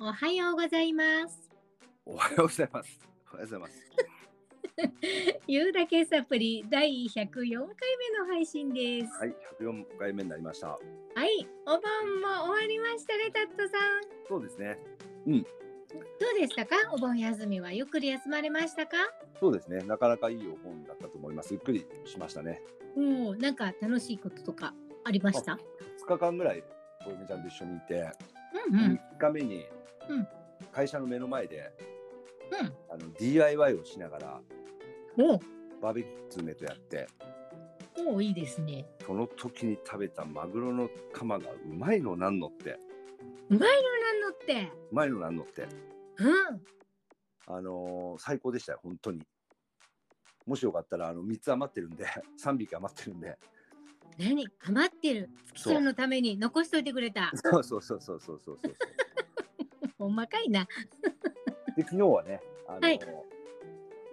おはようございます。おはようございます。おはようございます。ゆうだけサプリ第104回目の配信です。はい、104回目になりました。はい、お盆も終わりましたね、タットさん。そうですね。どうでしたか？お盆休みはゆっくり休まれましたか？そうですね。なかなかいいお盆だったと思います。ゆっくりしましたね。おお、なんか楽しいこととかありました？2日間ぐらい、小梅ちゃんと一緒にいて、うんうん。3日目にうん会社の目の前で、うんあの DIY をしながらおバーベキュー詰めとやって、おお、いいですね。その時に食べたマグロのカマがうまいのなんのって、うまいのなんのって。うまいのなんのって、うん。あのー最高でしたよ、本当に。もしよかったら、あの3つ余ってるんで、3匹余ってるんで、何？余ってる。月ちゃんのために残しといてくれた。そうそうそうそうそうそうそう。ほんまかいな。で昨日はね、あの、はい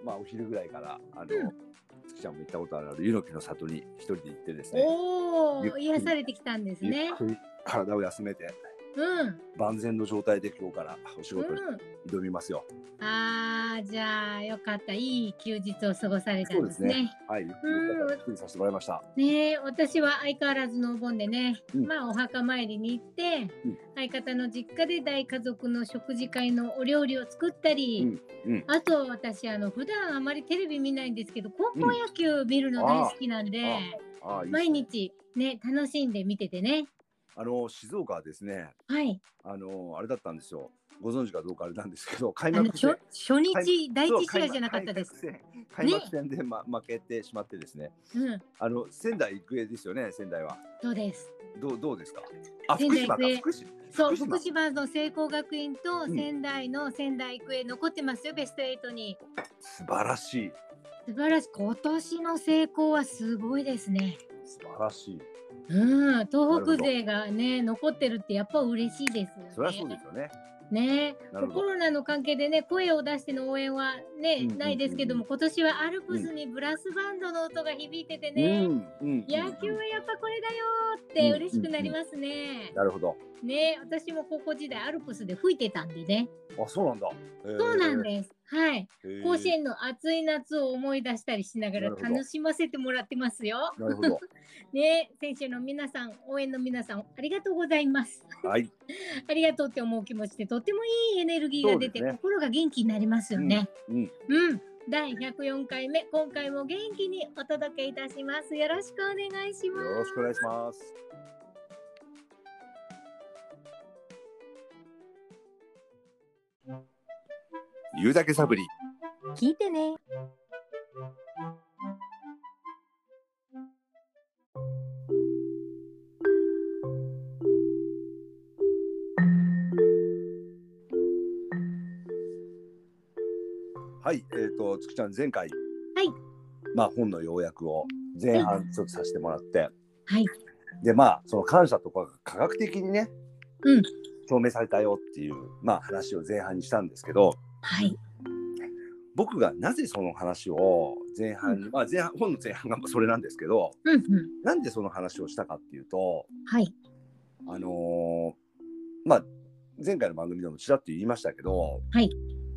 まあお昼ぐらいからあの、うん月ちゃんも行ったことある湯の木の里に一人で行ってですね、おお、癒されてきたんですゆね体を休めてうん。万全の状態で今日からお仕事にうん。挑みますよ。ああ、じゃあ、よかった。いい休日を過ごされたんでねですすね。。はい、ゆっくりさせてもらいました。ねえ、私は相変わらずのお盆でね、うんまあお墓参りに行って、うん相方の実家で大家族の食事会のお料理を作ったり、うんうんあと私あの普段あまりテレビ見ないんですけど高校野球見るの大好きなんで、毎日ね楽しんで見ててねあの静岡はですね、はいあのあれだったんですよ。ご存知かどうかあれなんですけど、開幕戦初初日開第一試合じゃなかったです、開幕戦開幕戦で、ま負けてしまってですね。うんあの仙台育英ですよね、仙台は。そうですどうどうですか？あ、仙福島か福島。そう福島の聖光学院とうん仙台の仙台育英残ってますよ、ベスト8に素晴らしい。素晴らしい今年の成功はすごいですね素晴らしい。うん東北勢がね残ってるってやっぱ嬉しいですよねそりゃそうですよね。ねコロナの関係でね声を出しての応援はね、ないですけども今年はアルプスにブラスバンドの音が響いててね。野球はやっぱこれだよーって嬉しくなりますね。なるほど。ね私も高校時代アルプスで吹いてたんでね。あ、そうなんだ。そうなんです。はい。す甲子園の暑い夏を思い出したりしながら楽しませてもらってますよ。なるほど。ね選手の皆さん、応援の皆さん、ありがとうございます。はい。ありがとうって思う気持ちでとってもいいエネルギーが出て、ね心が元気になりますよね。うん。うん。第104回目、今回も元気にお届けいたします。よろしくお願いします。よろしくお願いします。言うだけサブリ。聞いてね。はい。えっ、と、つきちゃん、前回。はい。まあ、本の要約を前半ちょっとさせてもらって。はい。で、まあ、その感謝とかが科学的にね。うん証明されたよっていう、まあ、話を前半にしたんですけど。はい。僕がなぜその話を前半に、うまあ前半本の前半がそれなんですけどうんうん。なんでその話をしたかっていうとはい。あのーまあ前回の番組でもちらっと言いましたけど、はい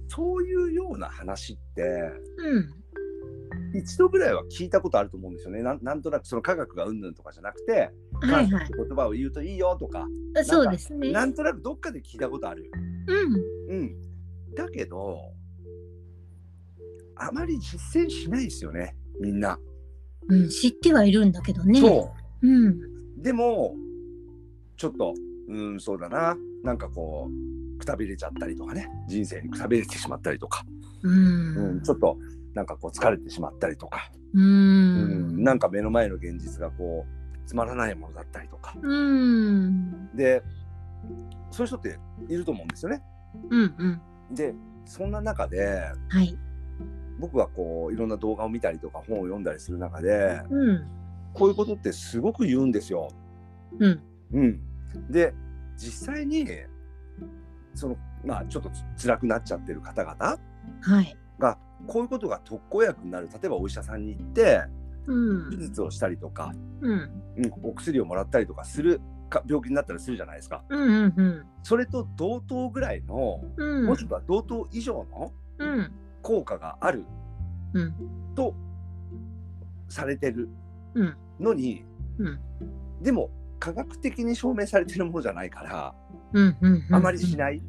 そういうような話ってうん。一度ぐらいは聞いたことあると思うんですよねなんなんとなくその科学がうんぬんとかじゃなくてはいはい感謝って。言葉を言うといいよとか、そうですね。なんとなくどっかで聞いたことある。うん。うん、だけどあまり実践しないですよねみんな。うん、知ってはいるんだけどね。そううん。でもちょっとうんそうだななんかこうくたびれちゃったりとかね人生にくたびれてしまったりとか、ううんん。ちょっとなんかこう疲れてしまったりとか、ううんん。なんか目の前の現実がこうつまらないものだったりとかうん。でそういう人っていると思うんですよね。うん。うん。でそんな中ではい。僕はこういろんな動画を見たりとか本を読んだりする中でうん。こういうことってすごく言うんですよ。うん。うん、で実際にそのまあちょっとつ辛くなっちゃってる方々はい。がこういうことが特効薬になる例えばお医者さんに行ってうん手。術をしたりとか、うん。うん、お薬をもらったりとかするか病気になったりするじゃないですか。うんうんうん。それと同等ぐらいの、うん。もしくは同等以上のうん。効果があるうん。とされてるうん。のに、うん。でも科学的に証明されてるものじゃないから、うんうんうんあまりしない、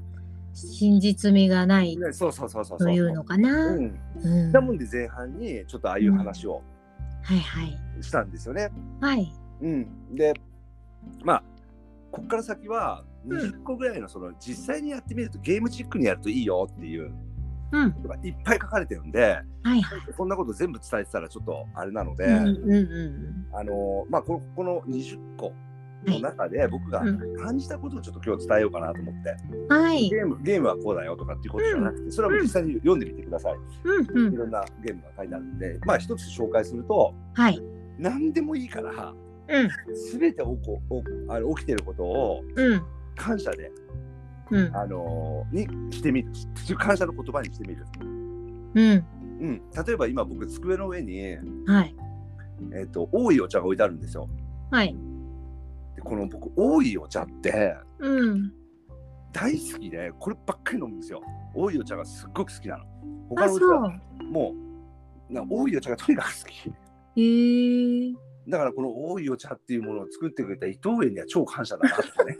真実味がない。ねそうそうそうそうそう。というのかな。ううん。ん、なもんで前半にちょっとああいう話をはいはい。したんですよね。はい。うん、でまあここから先はうん20個ぐらいのその実際にやってみるとゲームチックにやるといいよっていううんいっぱい書かれてるんではいはい。そんなこと全部伝えてたらちょっとあれなので、うんうんうんあのまあこのこの20個の中で僕がうん感じたことをちょっと今日伝えようかなと思って、うん。はい。ゲームゲームはこうだよとかっていうことじゃなくて、それは実際に読んでみてください。うんうん。いろんなゲームが書いてあるんで、まあ一つ紹介すると、はい。何でもいいから、うんすべて起こおあの起きてることをうん感謝で、うんあのーにしてみる。感謝の言葉にしてみる。うん。うん、例えば今僕机の上に、えはい。っと多いお茶が置いてあるんですよ。はい。でこの僕多いお茶ってうん。大好きでこればっかり飲むんですよ。多いお茶がすっごく好きなの。他あ、のお茶はそう。もうな多いお茶がとにかく好き。へえ。だからこの多いお茶っていうものを作ってくれた伊藤園には超感謝だなってね。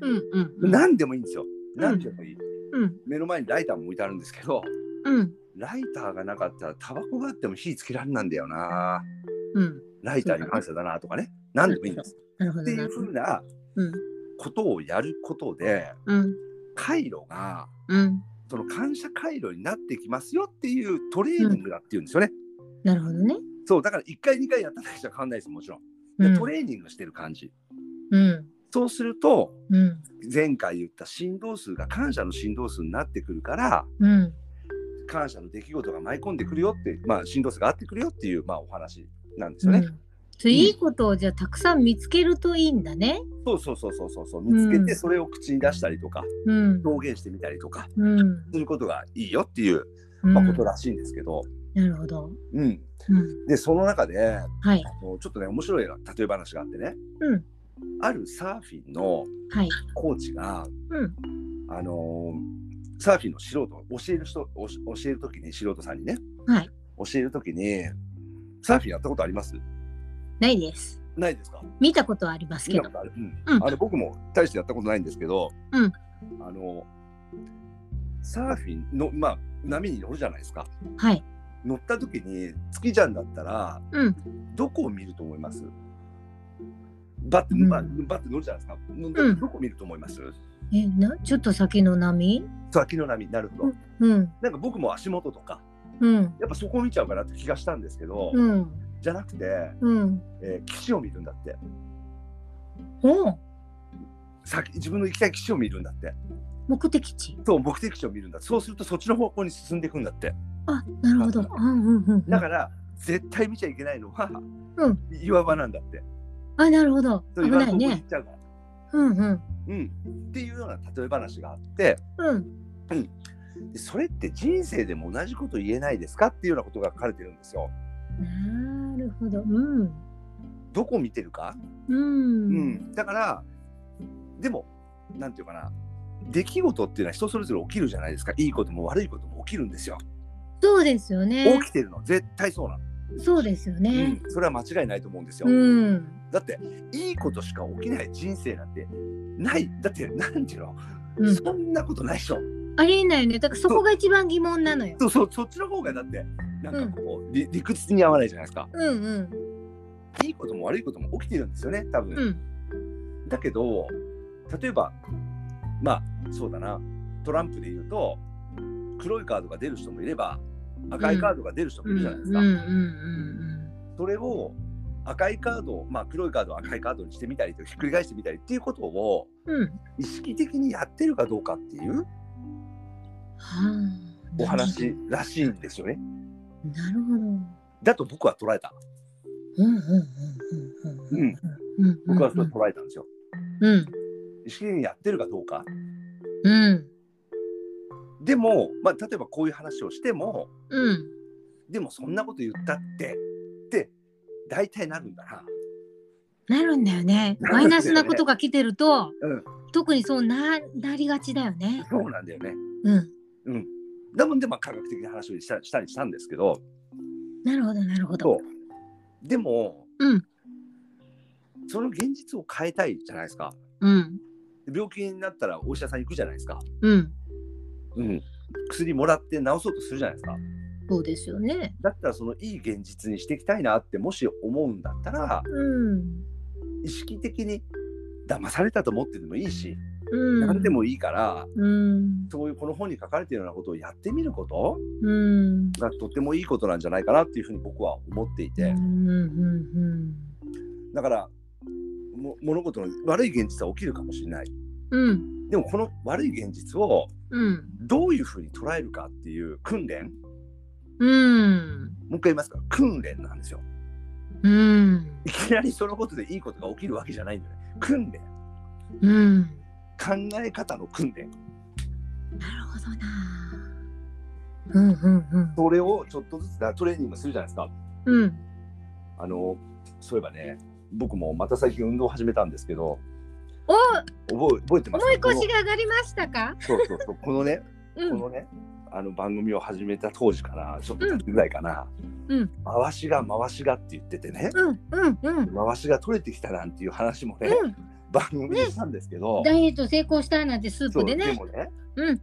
うんうんうん。何でもいいんですよ。何でもいい。うん目の前にライターも置いてあるんですけど、うんライターがなかったらタバコがあっても火つけられなんだよな。うん。ライターに感謝だなとかね。何でもいいんです。なるほどなっていうふうなうんことをやることで、うん回路がうん。その感謝回路になってきますよっていうトレーニングだっていうんですよね。なるほどね。そう、だから1回2回やっただけじゃ変わんないです、もちろん。うんでトレーニングしてる感じ。うんそうすると、うん前回言った振動数が感謝の振動数になってくるから、うん。感謝の出来事が舞い込んでくるよって、まあ、振動数があってくるよっていう、まあ、お話なんですよね。うんいいことをじゃあたくさん見つけるといいんだね。そうそうそうそうそうそう見つけうんてそれを口に出したりとか、うん表現してみたりとかうんすることがいいよっていう、うんまあ、ことらしいんですけど、なるほど。うん、うん。でその中ではい。あのちょっとね面白い例え話があってね。うん。あるサーフィンのはい。コーチが、うん。あのーサーフィンの素人教える人教える時に素人さんにねはい。教える時にサーフィンやったことあります？ないです。ないですか？見たことはありますけど。ある、うん。うん。あの僕も大してやったことないんですけど、うん。あのサーフィンの、まあ、波に乗るじゃないですか。はい。乗った時に月ちゃんだったらうん。どこを見ると思います？バッて、うん。バッて乗るじゃないですか。どこ見ると思います、えなちょっと先の波？先の波なるほど、うん。なんか僕も足元とかうん。やっぱそこを見ちゃうかなって気がしたんですけど、うん。じゃなくて、うん。えー岸を見るんだって。おう。先自分の行きたい岸を見るんだって。目的地。そう目的地を見るんだ。そうするとそっちの方向に進んでいくんだってあなるほど。あうんうんうん。だから絶対見ちゃいけないのは、うん岩場なんだってあなるほど。危ないね。うんうんうん、っていうような例え話があってうんでそれって人生でも同じこと言えないですかっていうようなことが書かれてるんですよ。なるほど。うんどこを見てるか、ううんんだからでもなんていうかな出来事っていうのは人それぞれ起きるじゃないですかいいことも悪いことも起きるんですよ。そうですよね。起きてるの絶対そうなの、そうですよね。うん、それは間違いないと思うんですよ。うんだっていいことしか起きない人生なんてないだってなんていうの、うんそんなことないでしょ。ありえないよね。だからそこが一番疑問なのよ。そうそうそっちの方がだってなんかこう、理理屈に合わないじゃないですか。うんうんいいことも悪いことも起きてるんですよね多分。うんだけど例えばまあそうだなトランプで言うと黒いカードが出る人もいれば赤いカードが出る人もいるじゃないですか。それを赤いカードを、まあ、黒いカードを赤いカードにしてみたりとひっくり返してみたりっていうことを。意識的にやってるかどうかっていうはあ。お話らしいんですよね。なるほど。だと僕は捉えた。うん。僕はそう捉えたんですよ。うん意識的にやってるかどうか。うんでも、まあ、例えばこういう話をしても、うんでもそんなこと言ったってって大体なるんだな。なるんだよね。マイナスなことが来てると、うん特にそうななりがちだよね。そうなんだよね。うん。うん。だもんで、まあ、科学的な話をしたしたりしたんですけど、なるほどなるほど。でも、うんその現実を変えたいじゃないですか。うん病気になったらお医者さん行くじゃないですか。うん。うん。薬もらって治そうとするじゃないですか。そうですよね。だったらそのいい現実にしていきたいなってもし思うんだったらうん。意識的に騙されたと思ってでもいいし、うん。何でもいいからうん。そういうこの本に書かれているようなことをやってみることうん。がとってもいいことなんじゃないかなっていうふうに僕は思っていて、うんうんだからも物事の悪い現実は起きるかもしれないうん。うん。でもこの悪い現実をうん。どういうふうに捉えるかっていう訓練？うん。もう一回言いますか？訓練なんですようん。いきなりそのことでいいことが起きるわけじゃないんだよね訓練うん。考え方の訓練なるほどな。うんうんうん。それをちょっとずつだトレーニングするじゃないですかうん。あのそういえばね僕もまた最近運動を始めたんですけどお覚え覚えてますもうか腰が上がりましたか？このそうそうそうこのねうん。このねあの番組を始めた当時かなちょっと経ってぐらいかな、うん回しが回しがって言っててね、うんうんうん。回しが取れてきたなんていう話もね、うん。番組でしたんですけど、ダイエット成功したなんてスープでね。もねうん。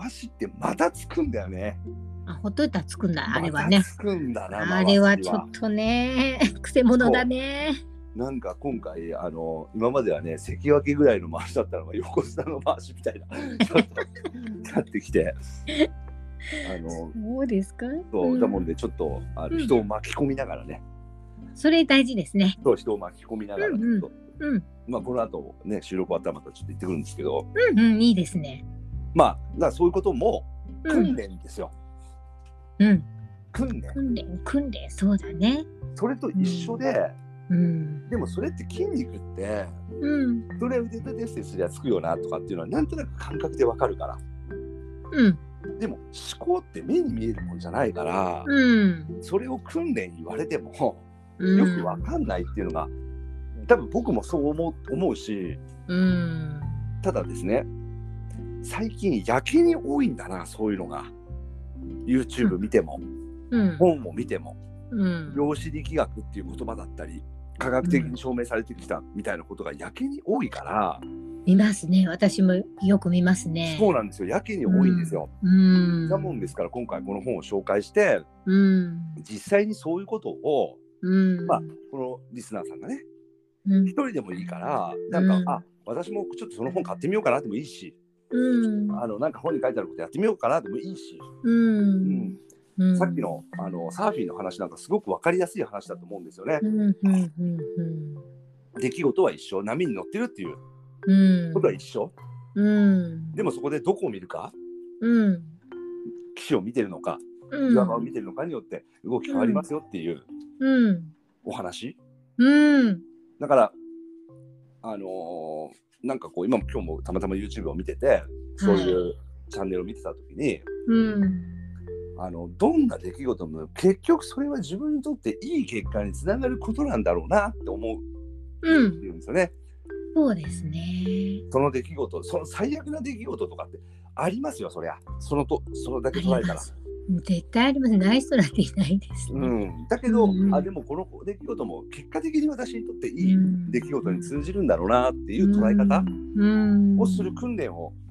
回しってまたつくんだよねあ、ほっといたらつくんだ、あれはねまた。つくんだなあれはちょっとね、くせ者だね。なんか今回あの今まではね関脇ぐらいの回しだったのが横綱の回しみたいなちょっとなってきてあのそうですか？そううんだもんでちょっとあのうん人を巻き込みながらね、それ大事ですね。そう人を巻き込みながらうんうんうん。まあこの後ね収録終わったらまたちょっと行ってくるんですけどうんうん、いいですね。まあだそういうこともうん。訓練ですよ、うん。訓練訓練、訓練、そうだね。それと一緒で、うん。でもそれって筋肉ってうん。それ腕立て伏せすりゃつくよなとかっていうのはなんとなく感覚でわかるからうん。でも思考って目に見えるもんじゃないから、うん。それを訓練言われてもうん。よくわかんないっていうのが多分僕もそう思う思うしうん。ただですね最近やけに多いんだなそういうのが YouTube 見ても、うん。本を見てもうん。量子力学っていう言葉だったり科学的に証明されてきたみたいなことがやけに多いから、見ますね。私もよく見ますね。そうなんですよやけに多いんですよ。うん。なもんですから今回この本を紹介してうん。実際にそういうことをうん。まあこのリスナーさんがねうん一。人でもいいからなんか、うんあ私もちょっとその本買ってみようかなでもいいし、うん。あのなんか本に書いてあることやってみようかなでもいいし、う。うんうん。さっきのあのサーフィンの話なんかすごく分かりやすい話だと思うんですよね。出来事は一緒波に乗ってるっていううん。ことは一緒、うん。でもそこでどこを見るか？うん。岸を見てるのかうん。岩場を見てるのかによって動き変わりますよっていううん。お話？うん。だからあのーなんかこう今も今日もたまたま YouTube を見ててそういうチャンネルを見てた時に、うん。あのどんな出来事も結局それは自分にとっていい結果につながることなんだろうなって思うってうん。いうんですよね。そうですね。その出来事その最悪な出来事とかってありますよそりゃそのとそれだけ捉えたら。絶対あります。ない人なんていないですね。うん、だけど、うんあでもこの出来事も結果的に私にとっていいうん出来事に通じるんだろうなっていう捉え方うんをする訓練をうん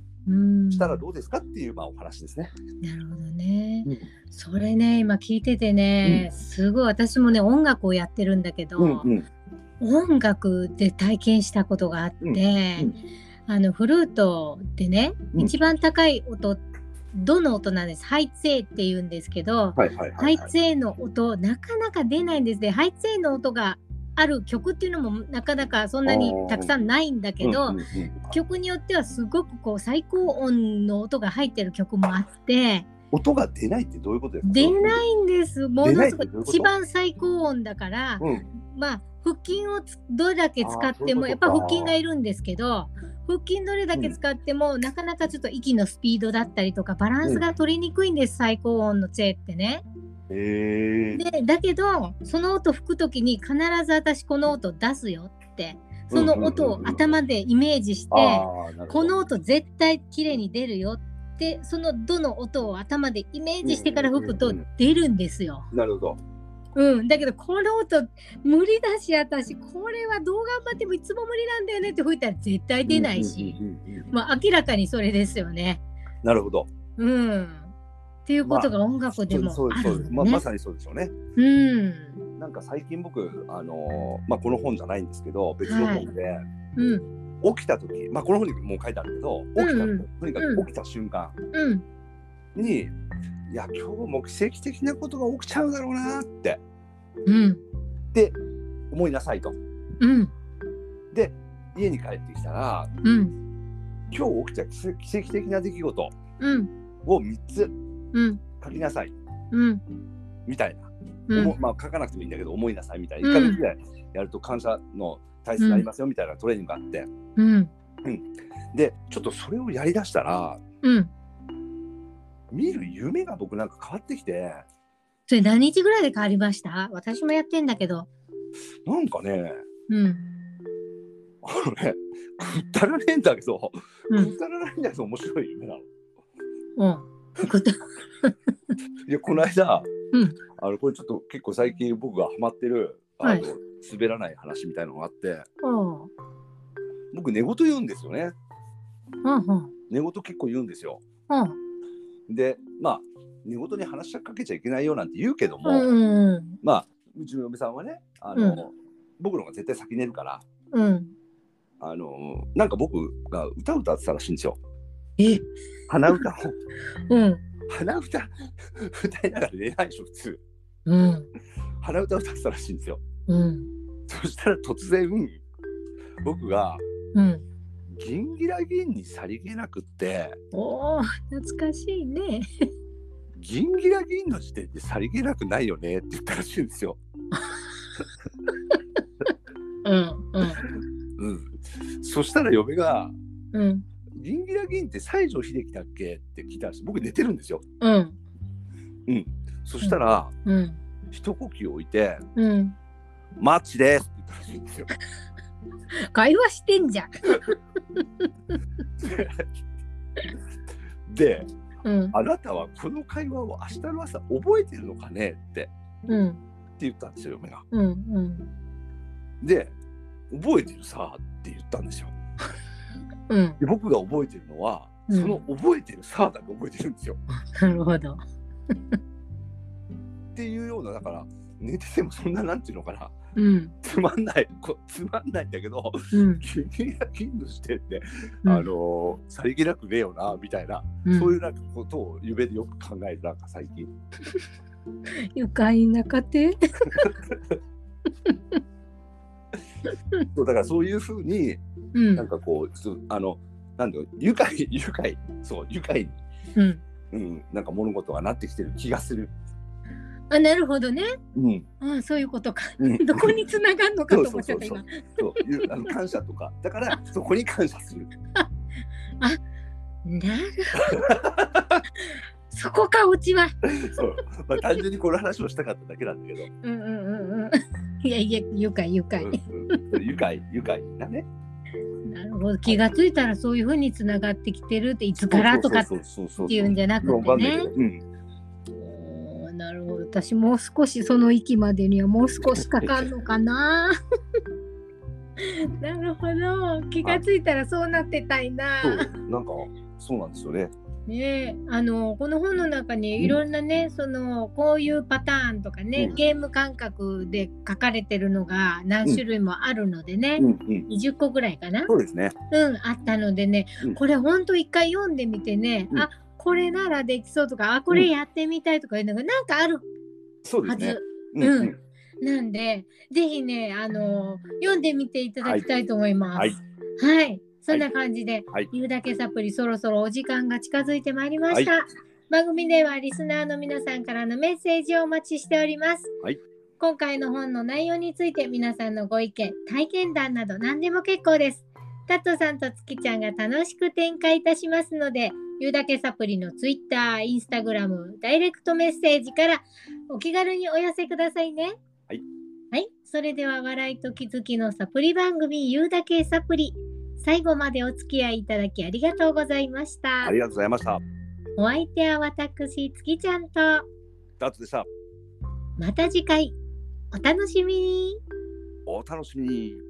したらどうですかっていうまあお話ですね。なるほどね。うんそれね、今聞いててね、すごい私もね、音楽をやってるんだけど、うんうん音楽で体験したことがあって、うんうんあのフルートでね、うん一番高い音、どの音なんです？ハイツェーって言うんですけど、ハイツェーの音、なかなか出ないんですね。ハイツェーの音がある曲っていうのもなかなかそんなにたくさんないんだけど、うんうんうん。曲によってはすごくこう最高音の音が入ってる曲もあって音が出ないってどういうことですか？出ないんです。ものすごい一番最高音だから、うん。まあ腹筋をつどれだけ使ってもやっぱ腹筋がいるんですけど腹筋どれだけ使っても、なかなかちょっと息のスピードだったりとかバランスが取りにくいんです、最高音のチェってね。でだけどその音吹く時に必ず私この音出すよってその音を頭でイメージして、この音絶対綺麗に出るよってそのどの音を頭でイメージしてから吹くと出るんですよ。なるほど。うん、だけどこの音無理だし私これはどう頑張ってもいつも無理なんだよねって吹いたら絶対出ないし、まあ明らかにそれですよね。なるほど。うん。っていうことが音楽でもそうあそうまあ、ま。さにそうでしょうね。うん。なんか最近僕、あのーまあ、この本じゃないんですけど、別の本で、うん。起きた時、まあ、この本にも書いてあるけど、起きた、うんうんとにかく起きた瞬間うん。に、いや、今日も奇跡的なことが起きちゃうだろうなって、うん。って思いなさいと。うん。で、家に帰ってきたら、うん。今日起きた奇跡的な出来事うん。を3つうん。書きなさい、うん。みたいな。うん。思まあ、書かなくてもいいんだけど、思いなさいみたいな。うん1ヶ月ぐらいやると感謝の体質になりますよみたいなトレーニングがあって、うん。で、ちょっとそれをやりだしたら、うん。見る夢が僕なんか変わってきて、それ何日ぐらいで変わりました？私もやってんだけど。なんかね、うん。あのね、くったらねえんだけど、うん。くったらないんだけど面白い夢なの。うん。いや、この間、うんあのこれちょっと結構最近僕がハマってる、あのはい滑らない話みたいなのがあって。僕寝言言うんですよね。うん。うん。寝言結構言うんですよ。うん。で、まあ、寝言に話しかけちゃいけないよなんて言うけども、うん。まあ、うちの嫁さんはね、あの、うん僕の方が絶対先寝るから、うん。あの、なんか僕が歌歌ってたらしいんですよ。え？鼻歌？を。うん。鼻歌？歌いながら寝ないでしょ、普通。うん。鼻歌歌ってたらしいんですよ。うん。そしたら突然、僕が、うん。ギンギラギンにさりげなくって、おお、懐かしいね。ギンギラギンの時点でさりげなくないよねって言ったらしいんですよ。うん。うん。うん。そしたら嫁が、うん。ギンギラギンって西城秀樹だっけ？って聞いたんです僕寝てるんですよ。うん。うん。そしたら、うん。一呼吸置いて、うん。マッチですって言ったらしいんですよ。会話してんじゃん。で、うん。あなたはこの会話を明日の朝覚えてるのかね？ってうん。って言ったんですよ、嫁が。うん。うん。で、覚えてるさって言ったんですよ。うん。で僕が覚えてるのは、うんその覚えてるさだけ覚えてるんですよ。なるほど。っていうような、だから、寝ててもそんな、なんていうのかな、うん。つまんない、こつまんないんだけど、うん。ギンギラギンの視点で、うんあのーさりげなくねえよな、みたいな、うんそういうなんかことを夢でよく考える、なんか最近。愉快な家庭？そうだからそういうふうに、うんなん。かこう、あの、なんだろう、愉快、愉快、そう、愉快に、うん。うん、なんか物事がなってきてる気がする。あ、なるほどね。うん。あ、そういうことか。うん、どこに繋がんのかと思っちゃったそう今。そういうあの感謝とか、だからそこに感謝する。なるほど。そこか、オチは。そう、まあ、単純にこの話をしたかっただけなんだけど、うんうんうんうん。いやいや、愉快愉快。愉快、愉快だね。なるほど。気がついたらそういうふうに繋がってきてるって、いつからとかっていうんじゃなくてねんなるほど。私もう少しその域までにはもう少しかかんのかな。なるほど。気がついたらそうなってたいな。そう、なんか、そうなんですよね。ね。えあのこの本の中にいろんなね、そのこういうパターンとかね、うん。ゲーム感覚で書かれてるのが何種類もあるのでね、うん、うん、20個ぐらいかな、そうですね。うん、あったのでね、うん。これほんと一回読んでみてね、うん。あこれならできそうとかあこれやってみたいとかいうのがなんかあるはず、そうですね。うん、うん。うん、なんでぜひねあの読んでみていただきたいと思います。はい。はい、そんな感じで、はい言うだけサプリそろそろお時間が近づいてまいりました。番組ではリスナーの皆さんからのメッセージをお待ちしております。はい今回の本の内容について皆さんのご意見、体験談など何でも結構です。タットさんと月ちゃんが楽しく展開いたしますので、言うだけサプリのツイッター、インスタグラム、ダイレクトメッセージからお気軽にお寄せくださいね。はい、それでは笑いと気づきのサプリ番組言うだけサプリ最後までお付き合いいただきありがとうございましたありがとうございました。お相手は私月ちゃんとダーツでした。また次回お楽しみにお楽しみに。